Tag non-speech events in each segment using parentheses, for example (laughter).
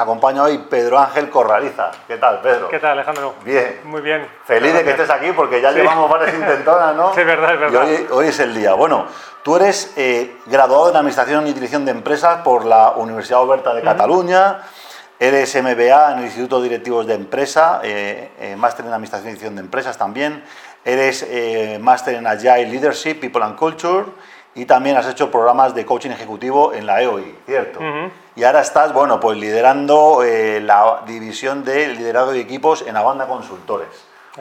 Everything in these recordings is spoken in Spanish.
acompaña hoy Pedro Ángel Corraliza. ¿Qué tal, Pedro? ¿Qué tal, Alejandro? Bien. Muy bien. Feliz de que estés aquí porque ya llevamos varias (laughs) intentonas, ¿no? Sí, es verdad, es verdad. Y hoy, es el día. Bueno, tú eres eh, graduado en Administración y Dirección de Empresas por la Universidad Oberta de Cataluña. Eres MBA en el Instituto de Directivos de Empresa, eh, eh, máster en Administración y Dirección de Empresas también. Eres máster en Agile Leadership, People and Culture y también has hecho programas de coaching ejecutivo en la EOI, ¿cierto? Y ahora estás, bueno, pues liderando eh, la división de liderazgo de equipos en Avanda Consultores.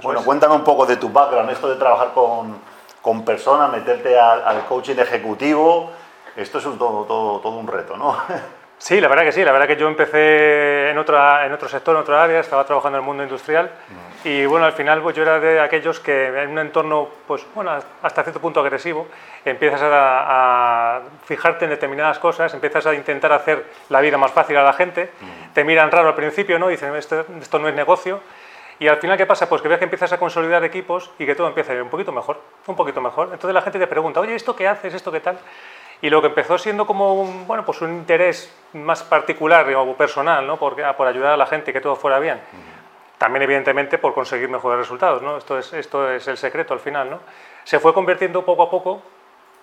bueno, cuéntame un poco de tu background, esto de trabajar con, con personas, meterte al, coaching ejecutivo, esto es todo, todo, todo un reto, ¿no? (laughs) Sí, la verdad que sí. La verdad que yo empecé en, otra, en otro sector, en otra área, estaba trabajando en el mundo industrial y bueno, al final pues, yo era de aquellos que en un entorno, pues bueno, hasta cierto punto agresivo, empiezas a, fijarte en determinadas cosas, empiezas a intentar hacer la vida más fácil a la gente, te miran raro al principio, ¿no? Dicen, esto, esto no es negocio. Y al final, ¿qué pasa? Pues que ves que empiezas a consolidar equipos y que todo empieza a ir un poquito mejor, un poquito mejor. Entonces la gente te pregunta, oye, ¿esto qué haces? ¿Esto qué tal? Y lo que empezó siendo como un, bueno, pues un interés más particular o personal, ¿no? por, por ayudar a la gente y que todo fuera bien. También, evidentemente, por conseguir mejores resultados. ¿no? Esto, es, esto es el secreto al final. ¿no? Se fue convirtiendo poco a poco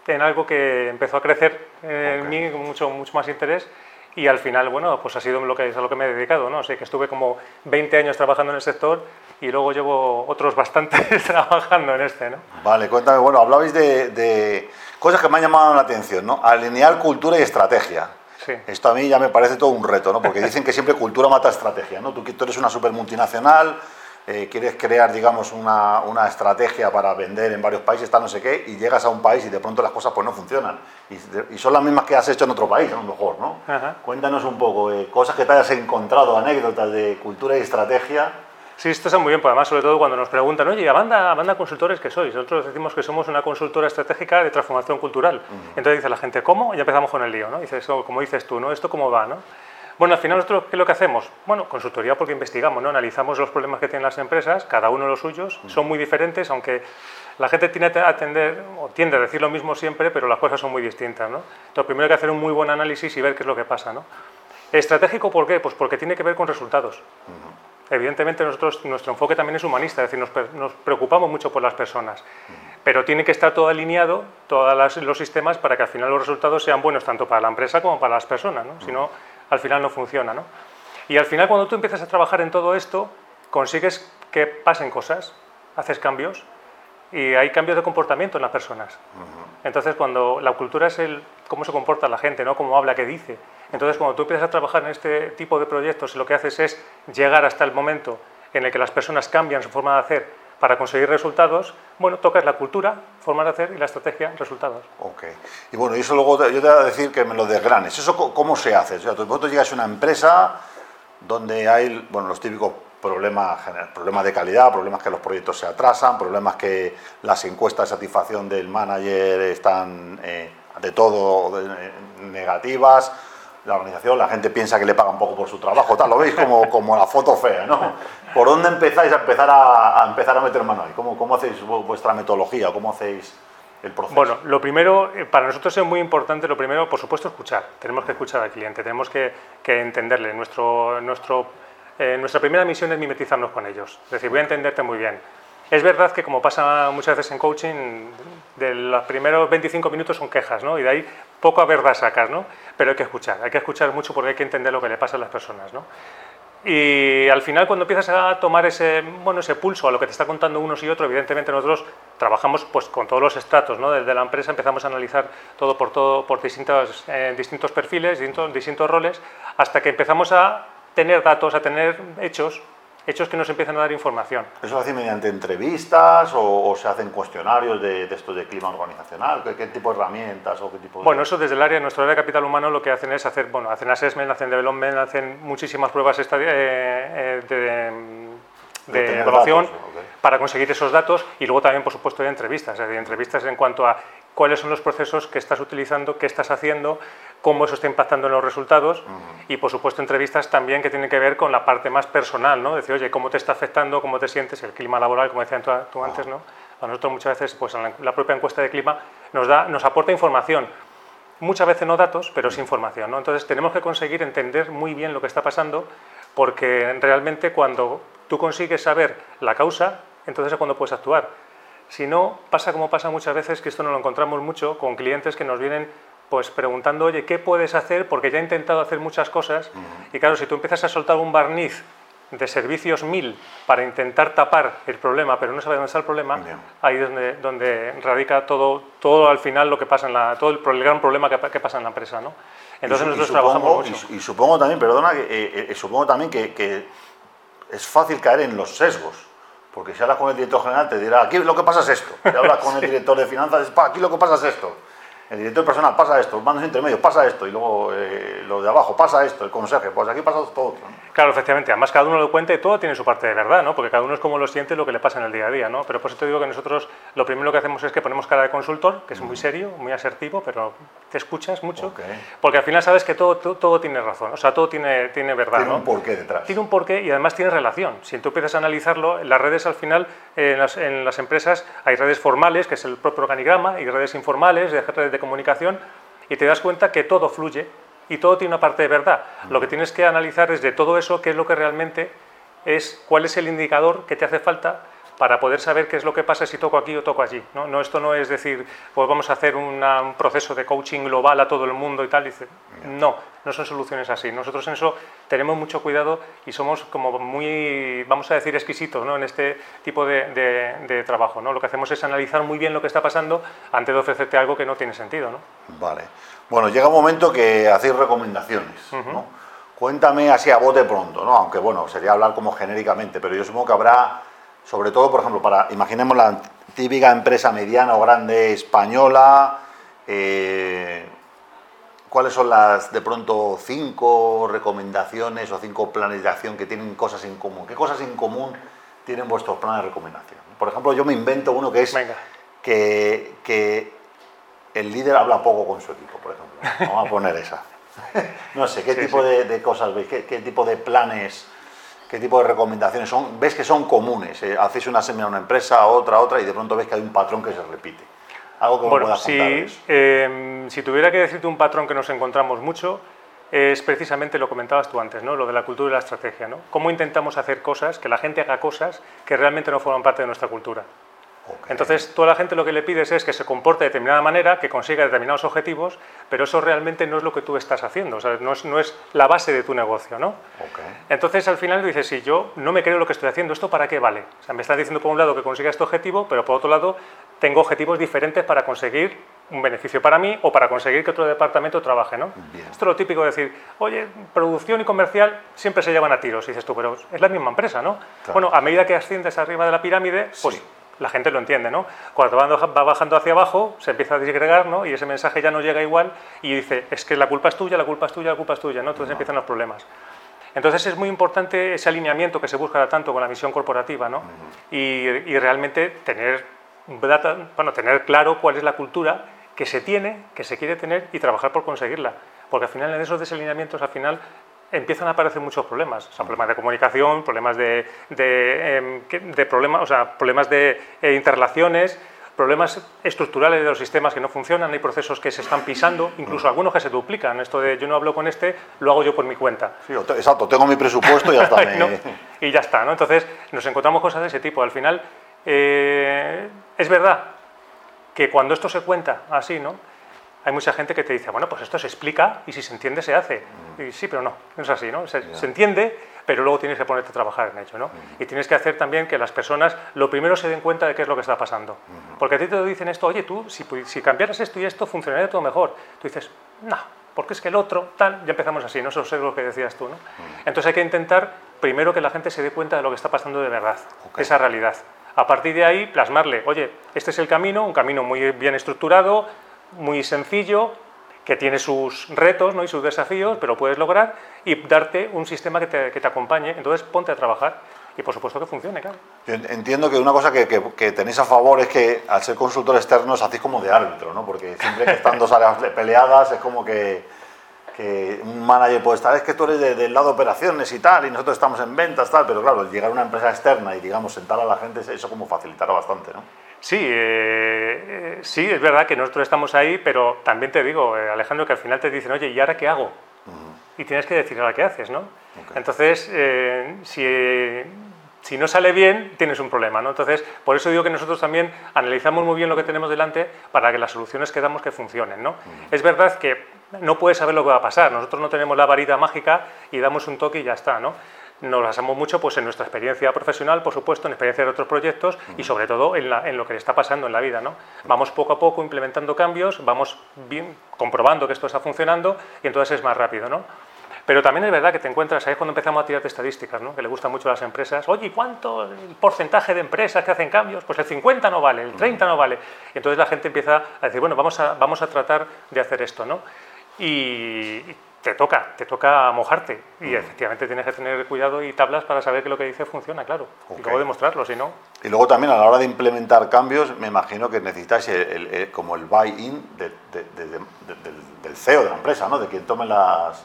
en algo que empezó a crecer en mí con mucho, mucho más interés y al final, bueno, pues ha sido lo que, es a lo que me he dedicado, ¿no? O que estuve como 20 años trabajando en el sector y luego llevo otros bastantes (laughs) trabajando en este, ¿no? Vale, cuéntame, bueno, hablabais de cosas que me han llamado la atención, ¿no? Alinear cultura y estrategia. Sí. Esto a mí ya me parece todo un reto, ¿no? Porque dicen que siempre cultura mata estrategia, ¿no? Tú, tú eres una super multinacional, eh, quieres crear, digamos, una, una, estrategia para vender en varios países, tal, no sé qué, y llegas a un país y de pronto las cosas pues no funcionan. Y, y son las mismas que has hecho en otro país, a lo mejor, ¿no? Cuéntanos un poco, eh, cosas que te hayas encontrado, anécdotas de cultura y estrategia Sí, esto está muy bien, pues además, sobre todo cuando nos preguntan, oye, ¿a banda, consultores qué sois? Nosotros decimos que somos una consultora estratégica de transformación cultural. Entonces dice la gente, ¿cómo? Y ya empezamos con el lío, ¿no? Dices, oh, como dices tú, ¿no? ¿Esto cómo va, no? Bueno, al final nosotros, ¿qué es lo que hacemos? Bueno, consultoría porque investigamos, ¿no? Analizamos los problemas que tienen las empresas, cada uno los suyos, son muy diferentes, aunque la gente tiene a atender, o tiende a decir lo mismo siempre, pero las cosas son muy distintas, ¿no? Entonces, primero hay que hacer un muy buen análisis y ver qué es lo que pasa, ¿no? ¿Estratégico por qué? Pues porque tiene que ver con resultados. Evidentemente nosotros, nuestro enfoque también es humanista, es decir, nos, preocupamos mucho por las personas, pero tiene que estar todo alineado, todos los sistemas, para que al final los resultados sean buenos tanto para la empresa como para las personas, ¿no? si no, al final no funciona. ¿no? Y al final cuando tú empiezas a trabajar en todo esto, consigues que pasen cosas, haces cambios y hay cambios de comportamiento en las personas. Entonces cuando la cultura es el cómo se comporta la gente, no cómo habla, qué dice, entonces, cuando tú empiezas a trabajar en este tipo de proyectos, lo que haces es llegar hasta el momento en el que las personas cambian su forma de hacer para conseguir resultados, bueno, tocas la cultura, forma de hacer y la estrategia, resultados. Ok. Y bueno, y eso luego yo te voy a decir que me lo desgranes. ¿Eso cómo se hace? O sea, tú llegas a una empresa donde hay, bueno, los típicos problemas, problemas de calidad, problemas que los proyectos se atrasan, problemas que las encuestas de satisfacción del manager están eh, de todo eh, negativas, la organización, la gente piensa que le paga un poco por su trabajo, tal, lo veis como, como la foto fea, ¿no? ¿Por dónde empezáis a empezar a, empezar a meter mano ahí? ¿Cómo, ¿Cómo hacéis vuestra metodología? ¿Cómo hacéis el proceso? Bueno, lo primero, eh, para nosotros es muy importante, lo primero, por supuesto, escuchar. Tenemos que escuchar al cliente, tenemos que, que entenderle. Nuestro, nuestro, eh, nuestra primera misión es mimetizarnos con ellos. Es decir, voy a entenderte muy bien. Es verdad que como pasa muchas veces en coaching, de los primeros 25 minutos son quejas, ¿no? Y de ahí poco a verdad sacas, ¿no? Pero hay que escuchar, hay que escuchar mucho porque hay que entender lo que le pasa a las personas, ¿no? Y al final cuando empiezas a tomar ese, bueno, ese pulso a lo que te está contando unos y otros, evidentemente nosotros trabajamos pues, con todos los estratos, ¿no? Desde la empresa empezamos a analizar todo por, todo, por distintos, eh, distintos perfiles, distintos, distintos roles, hasta que empezamos a tener datos, a tener hechos hechos que nos empiezan a dar información. ¿Eso se hace mediante entrevistas o, se hacen cuestionarios de, de esto de clima organizacional? ¿Qué, tipo de herramientas o qué tipo Bueno, eso desde el área, nuestro área de capital humano lo que hacen es hacer, bueno, hacen assessment, hacen development, hacen muchísimas pruebas eh, eh, de, de evaluación para conseguir esos datos y luego también, por supuesto, de entrevistas, es decir, entrevistas en cuanto a cuáles son los procesos que estás utilizando, qué estás haciendo, cómo eso está impactando en los resultados y, por supuesto, entrevistas también que tienen que ver con la parte más personal, ¿no? Decir, oye, ¿cómo te está afectando, cómo te sientes, el clima laboral, como decías tú, antes, ¿no? A nosotros muchas veces, pues la propia encuesta de clima nos, da, nos aporta información. muchas veces no datos, pero sí información. ¿no? Entonces tenemos que conseguir entender muy bien lo que está pasando, porque realmente cuando tú consigues saber la causa, entonces es cuando puedes actuar. Si no, pasa como pasa muchas veces, que esto no lo encontramos mucho con clientes que nos vienen pues preguntando, oye, ¿qué puedes hacer? Porque ya he intentado hacer muchas cosas. Y claro, si tú empiezas a soltar un barniz de servicios mil para intentar tapar el problema, pero no sabes dónde está el problema, ahí es donde, donde, radica todo, todo al final lo que pasa en la, todo el, gran problema que, que, pasa en la empresa, ¿no? Entonces nosotros trabajamos mucho. Y, supongo también, perdona, eh, eh, supongo también que, que, es fácil caer en los sesgos. Porque si hablas con el director general te dirá, aquí lo que pasa es esto. Si hablas con el (laughs) director de finanzas, aquí lo que pasa es esto el director personal pasa esto, mandos intermedios pasa esto, y luego eh, lo de abajo pasa esto, el consejo, pues aquí pasa todo. Claro, efectivamente, además cada uno lo cuenta y todo tiene su parte de verdad, ¿no? porque cada uno es como lo siente lo que le pasa en el día a día. ¿no? Pero por eso te digo que nosotros lo primero que hacemos es que ponemos cara de consultor, que es muy serio, muy asertivo, pero te escuchas mucho, porque al final sabes que todo, todo, tiene razón, o sea, todo tiene, tiene verdad. Tiene un porqué detrás. Tiene un porqué y además tiene relación. Si tú empiezas a analizarlo, en las redes al final, en, las, en las empresas hay redes formales, que es el propio organigrama, y redes informales, de redes de comunicación, y te das cuenta que todo fluye y todo tiene una parte de verdad. Lo que tienes que analizar es de todo eso qué es lo que realmente es, cuál es el indicador que te hace falta para poder saber qué es lo que pasa si toco aquí o toco allí. ¿no? no esto no es decir, pues vamos a hacer un proceso de coaching global a todo el mundo y tal. dice, no, no son soluciones así. Nosotros en eso tenemos mucho cuidado y somos como muy, vamos a decir, exquisitos ¿no? en este tipo de, de, trabajo. ¿no? Lo que hacemos es analizar muy bien lo que está pasando antes de ofrecerte algo que no tiene sentido. ¿no? Vale. Bueno, llega un momento que hacéis recomendaciones. ¿no? Cuéntame así a bote pronto, ¿no? aunque bueno, sería hablar como genéricamente, pero yo supongo que habrá sobre todo, por ejemplo, para, imaginemos la típica empresa mediana o grande española, eh, ¿cuáles son las, de pronto, cinco recomendaciones o cinco planes de acción que tienen cosas en común? ¿Qué cosas en común tienen vuestros planes de recomendación? Por ejemplo, yo me invento uno que es que, que, el líder habla poco con su equipo, por ejemplo. Vamos a poner esa. (laughs) no sé, ¿qué tipo De, cosas veis? ¿Qué tipo de planes? Qué tipo de recomendaciones son, ves que son comunes, eh, hacéis una semilla a una empresa, otra, otra, y de pronto ves que hay un patrón que se repite. Algo que bueno, si, eh, si tuviera que decirte un patrón que nos encontramos mucho, es precisamente lo comentabas tú antes, ¿no? lo de la cultura y la estrategia. ¿no? ¿Cómo intentamos hacer cosas, que la gente haga cosas que realmente no forman parte de nuestra cultura? Entonces, toda la gente lo que le pides es que se comporte de determinada manera, que consiga determinados objetivos, pero eso realmente no es lo que tú estás haciendo, o sea, no, es, no es la base de tu negocio. ¿no? Entonces, al final dices, si yo no me creo lo que estoy haciendo, ¿esto para qué vale? O sea, me estás diciendo por un lado que consiga este objetivo, pero por otro lado tengo objetivos diferentes para conseguir un beneficio para mí o para conseguir que otro departamento trabaje. ¿no? Esto es lo típico de decir, oye, producción y comercial siempre se llevan a tiros, y dices tú, pero es la misma empresa, ¿no? Bueno, a medida que asciendes arriba de la pirámide, pues la gente lo entiende, ¿no? Cuando va bajando hacia abajo, se empieza a disgregar, ¿no? Y ese mensaje ya no llega igual y dice, es que la culpa es tuya, la culpa es tuya, la culpa es tuya, ¿no? Entonces empiezan los problemas. Entonces es muy importante ese alineamiento que se busca tanto con la misión corporativa, ¿no? Y, realmente tener, bueno, tener claro cuál es la cultura que se tiene, que se quiere tener y trabajar por conseguirla. Porque al final en esos desalineamientos, al final empiezan a aparecer muchos problemas, o problemas de comunicación, problemas de, de, em, de problemas, o sea, problemas de eh, interrelaciones, problemas estructurales de los sistemas que no funcionan, hay procesos que se están pisando, incluso algunos que se duplican. Esto de yo no hablo con este, lo hago yo por mi cuenta. Sí, exacto, tengo mi presupuesto y ya está. (laughs) Y ya está, ¿no? Entonces nos encontramos cosas de ese tipo. Al final, eh, es verdad que cuando esto se cuenta así, ¿no? Hay mucha gente que te dice, bueno, pues esto se explica y si se entiende se hace. Mm. Y sí, pero no, no es así, ¿no? Se, entiende, pero luego tienes que ponerte a trabajar en ello, ¿no? Mm. Y tienes que hacer también que las personas lo primero se den cuenta de qué es lo que está pasando. Mm. Porque a ti te dicen esto, oye, tú, si, si cambiaras esto y esto, funcionaría todo mejor. Tú dices, no, porque es que el otro, tal, ya empezamos así, no eso es lo que decías tú, ¿no? Entonces hay que intentar primero que la gente se dé cuenta de lo que está pasando de verdad, esa realidad. A partir de ahí, plasmarle, oye, este es el camino, un camino muy bien estructurado, muy sencillo, que tiene sus retos ¿no? y sus desafíos, pero puedes lograr y darte un sistema que te, que te, acompañe. Entonces, ponte a trabajar y, por supuesto, que funcione, claro. entiendo que una cosa que, que, tenéis a favor es que, al ser consultor externo, os hacéis como de árbitro, ¿no? Porque siempre que están dos áreas peleadas, es como que, que un manager puede estar, es que tú eres del lado de operaciones y tal, y nosotros estamos en ventas, tal, pero claro, llegar a una empresa externa y, digamos, sentar a la gente, eso como facilitará bastante, ¿no? Sí, eh, sí, es verdad que nosotros estamos ahí, pero también te digo, eh, Alejandro, que al final te dicen, oye, ¿y ahora qué hago? Y tienes que decir ahora qué haces, ¿no? Entonces, eh, si, si, no sale bien, tienes un problema, ¿no? Entonces, por eso digo que nosotros también analizamos muy bien lo que tenemos delante para que las soluciones que damos que funcionen, ¿no? Es verdad que no puedes saber lo que va a pasar, nosotros no tenemos la varita mágica y damos un toque y ya está, ¿no? Nos basamos mucho pues, en nuestra experiencia profesional, por supuesto, en experiencia de otros proyectos y sobre todo en, lo que le está pasando en la vida. ¿no? Vamos poco a poco implementando cambios, vamos bien, comprobando que esto está funcionando y entonces es más rápido. ¿no? Pero también es verdad que te encuentras, ahí cuando empezamos a tirar de estadísticas, ¿no? que le gustan mucho a las empresas, oye, ¿cuánto el porcentaje de empresas que hacen cambios? Pues el 50 no vale, el 30 no vale. Y entonces la gente empieza a decir, bueno, vamos a, vamos a tratar de hacer esto. ¿no? Y te toca, te toca mojarte. Y efectivamente tienes que tener cuidado y tablas para saber que lo que dice funciona, claro. Y luego demostrarlo, si no. Y luego también a la hora de implementar cambios, me imagino que necesitáis como el buy-in del CEO de la empresa, ¿no? de quien tome las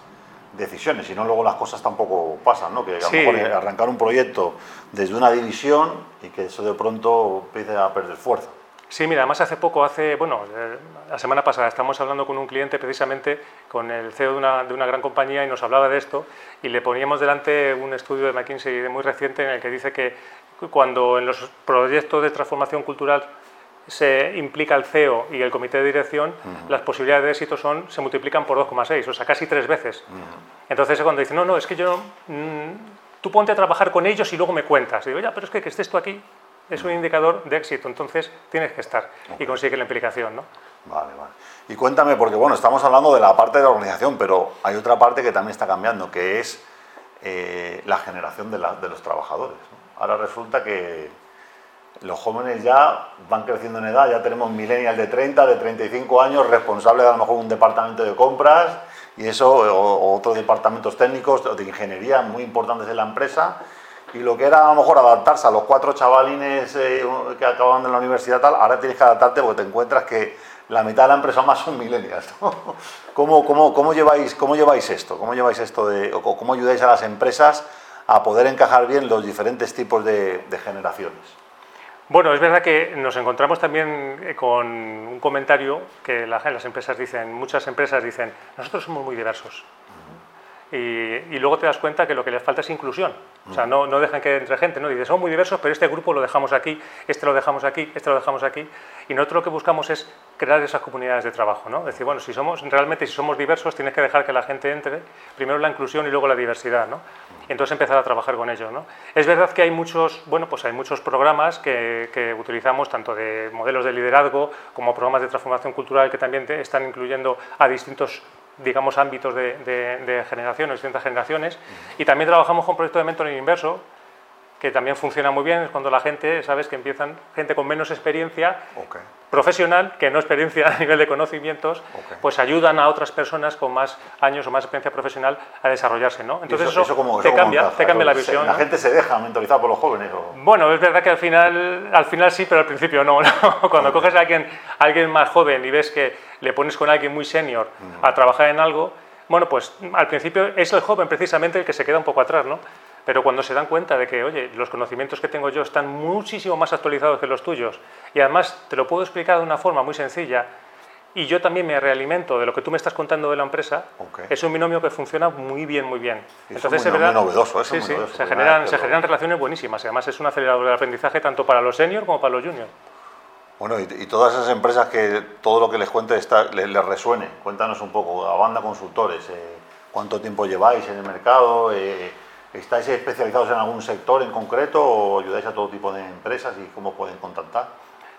decisiones, si no luego las cosas tampoco pasan, ¿no? que a lo mejor arrancar un proyecto desde una división y que eso de pronto empiece a perder fuerza. Sí, mira, además hace poco, hace, bueno, eh, la semana pasada estamos hablando con un cliente precisamente, con el CEO de una, de una, gran compañía y nos hablaba de esto y le poníamos delante un estudio de McKinsey muy reciente en el que dice que cuando en los proyectos de transformación cultural se implica el CEO y el comité de dirección, las posibilidades de éxito son, se multiplican por 2,6, o sea, casi tres veces. Entonces cuando dice, no, no, es que yo, mm, tú ponte a trabajar con ellos y luego me cuentas. Y digo, ya, pero es que que estés tú aquí es un indicador de éxito, entonces tienes que estar y consigue la implicación. ¿no? Vale, vale. Y cuéntame, porque bueno, estamos hablando de la parte de la organización, pero hay otra parte que también está cambiando, que es eh, la generación de, los trabajadores. Ahora resulta que los jóvenes ya van creciendo en edad, ya tenemos millennials de 30, de 35 años, responsables de a lo mejor un departamento de compras y eso, o, otros departamentos técnicos de ingeniería muy importantes en la empresa y lo que era a lo mejor adaptarse a los cuatro chavalines eh, que acaban de la universidad tal, ahora tienes que adaptarte porque te encuentras que la mitad de la empresa más son millennials. (laughs) ¿Cómo, cómo, cómo, lleváis, ¿Cómo lleváis esto? ¿Cómo lleváis esto de, o cómo ayudáis a las empresas a poder encajar bien los diferentes tipos de, generaciones? Bueno, es verdad que nos encontramos también eh, con un comentario que las empresas dicen, muchas empresas dicen, nosotros somos muy diversos. Y, luego te das cuenta que lo que les falta es inclusión. O sea, no, no dejan que entre gente, ¿no? Dices, son muy diversos, pero este grupo lo dejamos aquí, este lo dejamos aquí, este lo dejamos aquí. Y nosotros lo que buscamos es crear esas comunidades de trabajo, ¿no? Decir, bueno, si somos, realmente si somos diversos, tienes que dejar que la gente entre, primero la inclusión y luego la diversidad, ¿no? Y entonces empezar a trabajar con ellos, ¿no? Es verdad que hay muchos, bueno, pues hay muchos programas que, que utilizamos, tanto de modelos de liderazgo como programas de transformación cultural que también están incluyendo a distintos digamos, ámbitos de, de, generaciones, distintas generaciones. Y también trabajamos con proyectos de mentoring inverso, que también funciona muy bien, es cuando la gente, sabes, que empiezan gente con menos experiencia profesional, que no experiencia (laughs) a nivel de conocimientos, pues ayudan a otras personas con más años o más experiencia profesional a desarrollarse, ¿no? Entonces eso, te, cambia, te cambia la visión. ¿La gente se deja mentorizar por los jóvenes? Bueno, es verdad que al final, al final sí, pero al principio no. (laughs) Cuando coges a alguien, a alguien más joven y ves que le pones con alguien muy senior a trabajar en algo, bueno, pues al principio es el joven precisamente el que se queda un poco atrás, ¿no? Pero cuando se dan cuenta de que, oye, los conocimientos que tengo yo están muchísimo más actualizados que los tuyos y además te lo puedo explicar de una forma muy sencilla y yo también me realimento de lo que tú me estás contando de la empresa, es un binomio que funciona muy bien, muy bien. Entonces, es verdad, novedoso, sí, sí, se, generan, se generan relaciones buenísimas y además es un acelerador de aprendizaje tanto para los seniors como para los juniors. Bueno, y, todas esas empresas que todo lo que les cuente está, les, resuene, cuéntanos un poco, a banda consultores, eh, cuánto tiempo lleváis en el mercado, eh, ¿Estáis especializados en algún sector en concreto o ayudáis a todo tipo de empresas y cómo pueden contactar?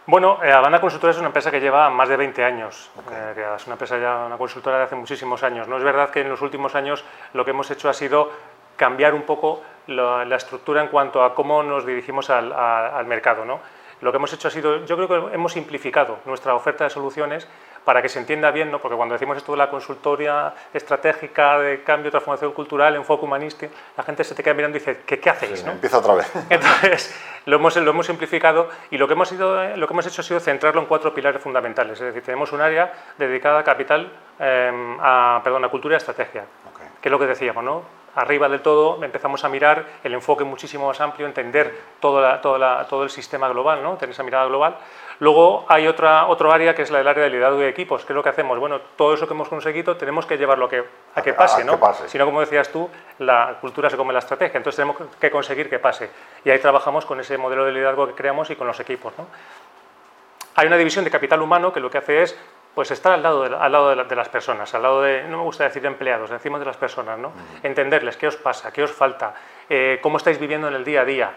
Bueno, eh, Habana Consultora es una empresa que lleva más de 20 años, eh, es una empresa ya, una consultora de hace muchísimos años. No es verdad que en los últimos años lo que hemos hecho ha sido cambiar un poco la, estructura en cuanto a cómo nos dirigimos al, al mercado. ¿no? Lo que hemos hecho ha sido, yo creo que hemos simplificado nuestra oferta de soluciones para que se entienda bien, ¿no? porque cuando decimos esto de la consultoría estratégica de cambio, transformación cultural, enfoque humanístico, la gente se te queda mirando y dice, ¿qué, qué hacéis? ¿no? Empieza otra vez. (laughs) Entonces, lo hemos, lo hemos simplificado y lo que hemos, ido, lo que hemos hecho ha sido centrarlo en cuatro pilares fundamentales. Es decir, tenemos un área dedicada a capital, em, a, perdón, a cultura y estrategia, que es lo que decíamos, ¿no? arriba del todo empezamos a mirar el enfoque muchísimo más amplio, entender todo, todo el sistema global, ¿no? tener esa mirada global. Luego hay otra, otro área que es la del área de liderazgo de equipos. ¿Qué es lo que hacemos? Bueno, todo eso que hemos conseguido tenemos que llevarlo a que, a que pase, ¿no? Si no, como decías tú, la cultura se come la estrategia. Entonces tenemos que conseguir que pase. Y ahí trabajamos con ese modelo de liderazgo que creamos y con los equipos. ¿no? Hay una división de capital humano que lo que hace es pues estar al lado, de, al lado de, las personas, al lado de, no me gusta decir empleados, decimos de las personas, ¿no? Entenderles qué os pasa, qué os falta, eh, cómo estáis viviendo en el día a día.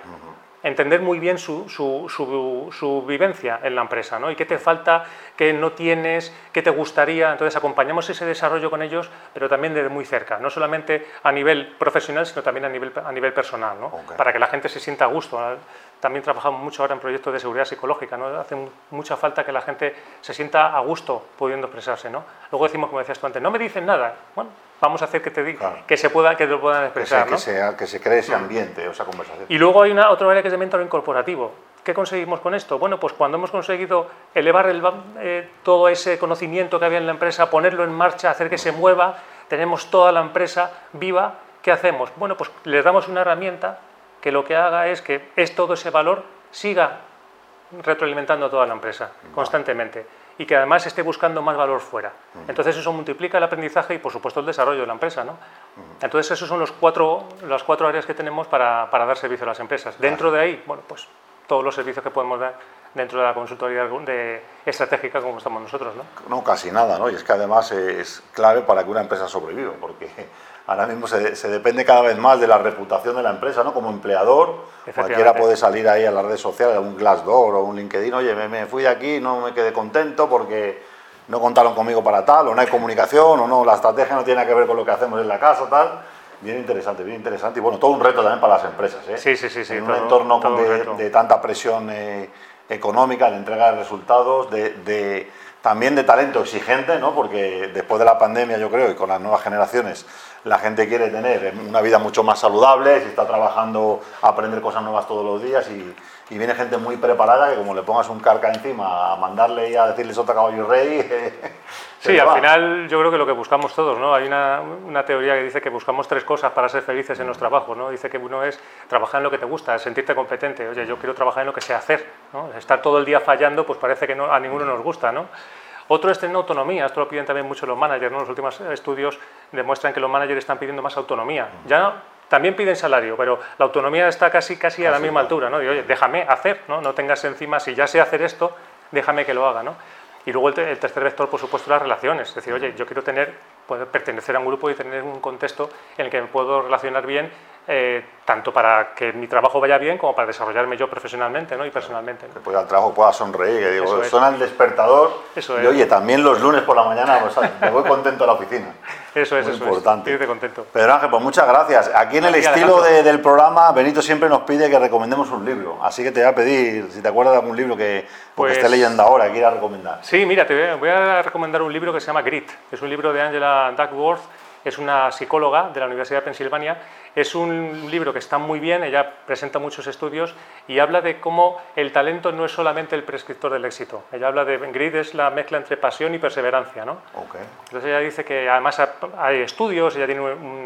Entender muy bien su, su, su, vivencia en la empresa, ¿no? Y qué te falta, qué no tienes, qué te gustaría. Entonces acompañamos ese desarrollo con ellos, pero también desde muy cerca, no solamente a nivel profesional, sino también a nivel, a nivel personal, ¿no? Para que la gente se sienta a gusto también trabajamos mucho ahora en proyectos de seguridad psicológica, ¿no? hace mucha falta que la gente se sienta a gusto pudiendo expresarse. ¿no? Luego decimos, como decías tú antes, no me dicen nada, bueno, vamos a hacer que te diga, que se pueda, que lo puedan expresar. Que, se, que, se, cree ese ambiente, esa conversación. Y luego hay una, otra área que es de mentoring corporativo. ¿Qué conseguimos con esto? Bueno, pues cuando hemos conseguido elevar eh, todo ese conocimiento que había en la empresa, ponerlo en marcha, hacer que se mueva, tenemos toda la empresa viva, ¿qué hacemos? Bueno, pues les damos una herramienta que lo que haga es que es todo ese valor siga retroalimentando a toda la empresa constantemente y que además esté buscando más valor fuera. Entonces eso multiplica el aprendizaje y por supuesto el desarrollo de la empresa. ¿no? Entonces esos son los cuatro, las cuatro áreas que tenemos para, para dar servicio a las empresas. Dentro de ahí, bueno, pues todos los servicios que podemos dar dentro de la consultoría de estratégica como estamos nosotros. ¿no? no, casi nada, ¿no? y es que además es clave para que una empresa sobreviva, porque (laughs) ahora mismo se, se, depende cada vez más de la reputación de la empresa, ¿no? Como empleador, cualquiera puede salir ahí a las redes sociales, un Glassdoor o un LinkedIn, oye, me, fui de aquí, no me quedé contento porque no contaron conmigo para tal, o no hay comunicación, o no, la estrategia no tiene nada que ver con lo que hacemos en la casa, tal. Bien interesante, bien interesante. Y bueno, todo un reto también para las empresas, ¿eh? Sí, sí, sí. sí en un entorno de, tanta presión eh, económica, de entrega de resultados, de, de también de talento exigente, ¿no? porque después de la pandemia yo creo y con las nuevas generaciones la gente quiere tener una vida mucho más saludable, si está trabajando, aprender cosas nuevas todos los días y, viene gente muy preparada que como le pongas un carca encima a mandarle y a decirle sota caballo rey. (laughs) sí, al final yo creo que lo que buscamos todos, ¿no? Hay una, una, teoría que dice que buscamos tres cosas para ser felices en los trabajos, ¿no? Dice que uno es trabajar en lo que te gusta, sentirte competente. Oye, yo quiero trabajar en lo que sé hacer, ¿no? Estar todo el día fallando, pues parece que no, a ninguno nos gusta, ¿no? Otro es tener autonomía, esto lo piden también mucho los managers, ¿no? los últimos estudios demuestran que los managers están pidiendo más autonomía. Ya también piden salario, pero la autonomía está casi, casi a la misma altura, ¿no? oye, déjame hacer, ¿no? No tengas encima, si ya sé hacer esto, déjame que lo haga, ¿no? Y luego el tercer vector, por supuesto, las relaciones. Es decir, oye, yo quiero tener, poder pertenecer a un grupo y tener un contexto en el que me puedo relacionar bien eh, tanto para que mi trabajo vaya bien como para desarrollarme yo profesionalmente ¿no? y personalmente. Que pues al trabajo pueda sonreír, que digo, suena el despertador Eso y oye, también los lunes por la mañana pues, me voy contento a la oficina. (laughs) Eso es, Muy eso importante. Es. contento. Pedro Ángel, pues muchas gracias. Aquí en el estilo del programa, Benito siempre nos pide que recomendemos un libro, así que te voy a pedir, si te acuerdas de algún libro que, pues, esté leyendo ahora, que quieras recomendar. Sí, mira, te voy a recomendar un libro que se llama Grit, es un libro de Duckworth, es una psicóloga de la Universidad de Pensilvania es un libro que está muy bien, ella presenta muchos estudios y habla de cómo el talento no es solamente el prescriptor del éxito. Ella habla de grid es la mezcla entre pasión y perseverancia. ¿no? Entonces ella dice que además hay estudios, ella tiene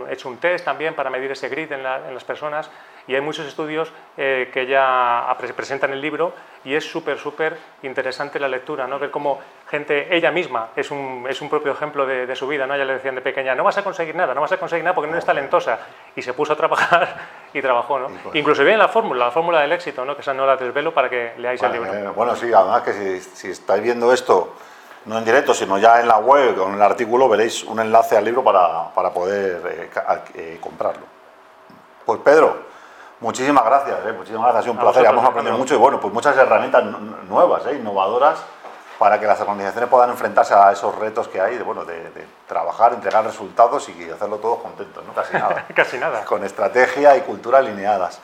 hecho un test también para medir ese grid en, las personas y hay muchos estudios eh, que ella presenta en el libro y es súper, súper interesante la lectura, ¿no? ver cómo gente, ella misma, es un, es un propio ejemplo de, su vida, ¿no? ella le decían de pequeña, no vas a conseguir nada, no vas a conseguir nada porque no eres talentosa y se puso a trabajar (laughs) y trabajó, ¿no? Incluso bien la fórmula, la fórmula del éxito, ¿no? Que esa no la desvelo para que leáis el libro. Eh, bueno, sí, además que si, si, estáis viendo esto, no en directo, sino ya en la web, con el artículo, veréis un enlace al libro para, para poder eh, eh, comprarlo. Pues Pedro, muchísimas gracias, muchísimas gracias, ha sido un placer, hemos aprendido mucho y bueno, pues muchas herramientas nuevas, innovadoras para que las organizaciones puedan enfrentarse a esos retos que hay de, bueno, de, trabajar, entregar resultados y hacerlo todos contentos, ¿no? Casi nada. (laughs) Casi nada. Con estrategia y cultura alineadas.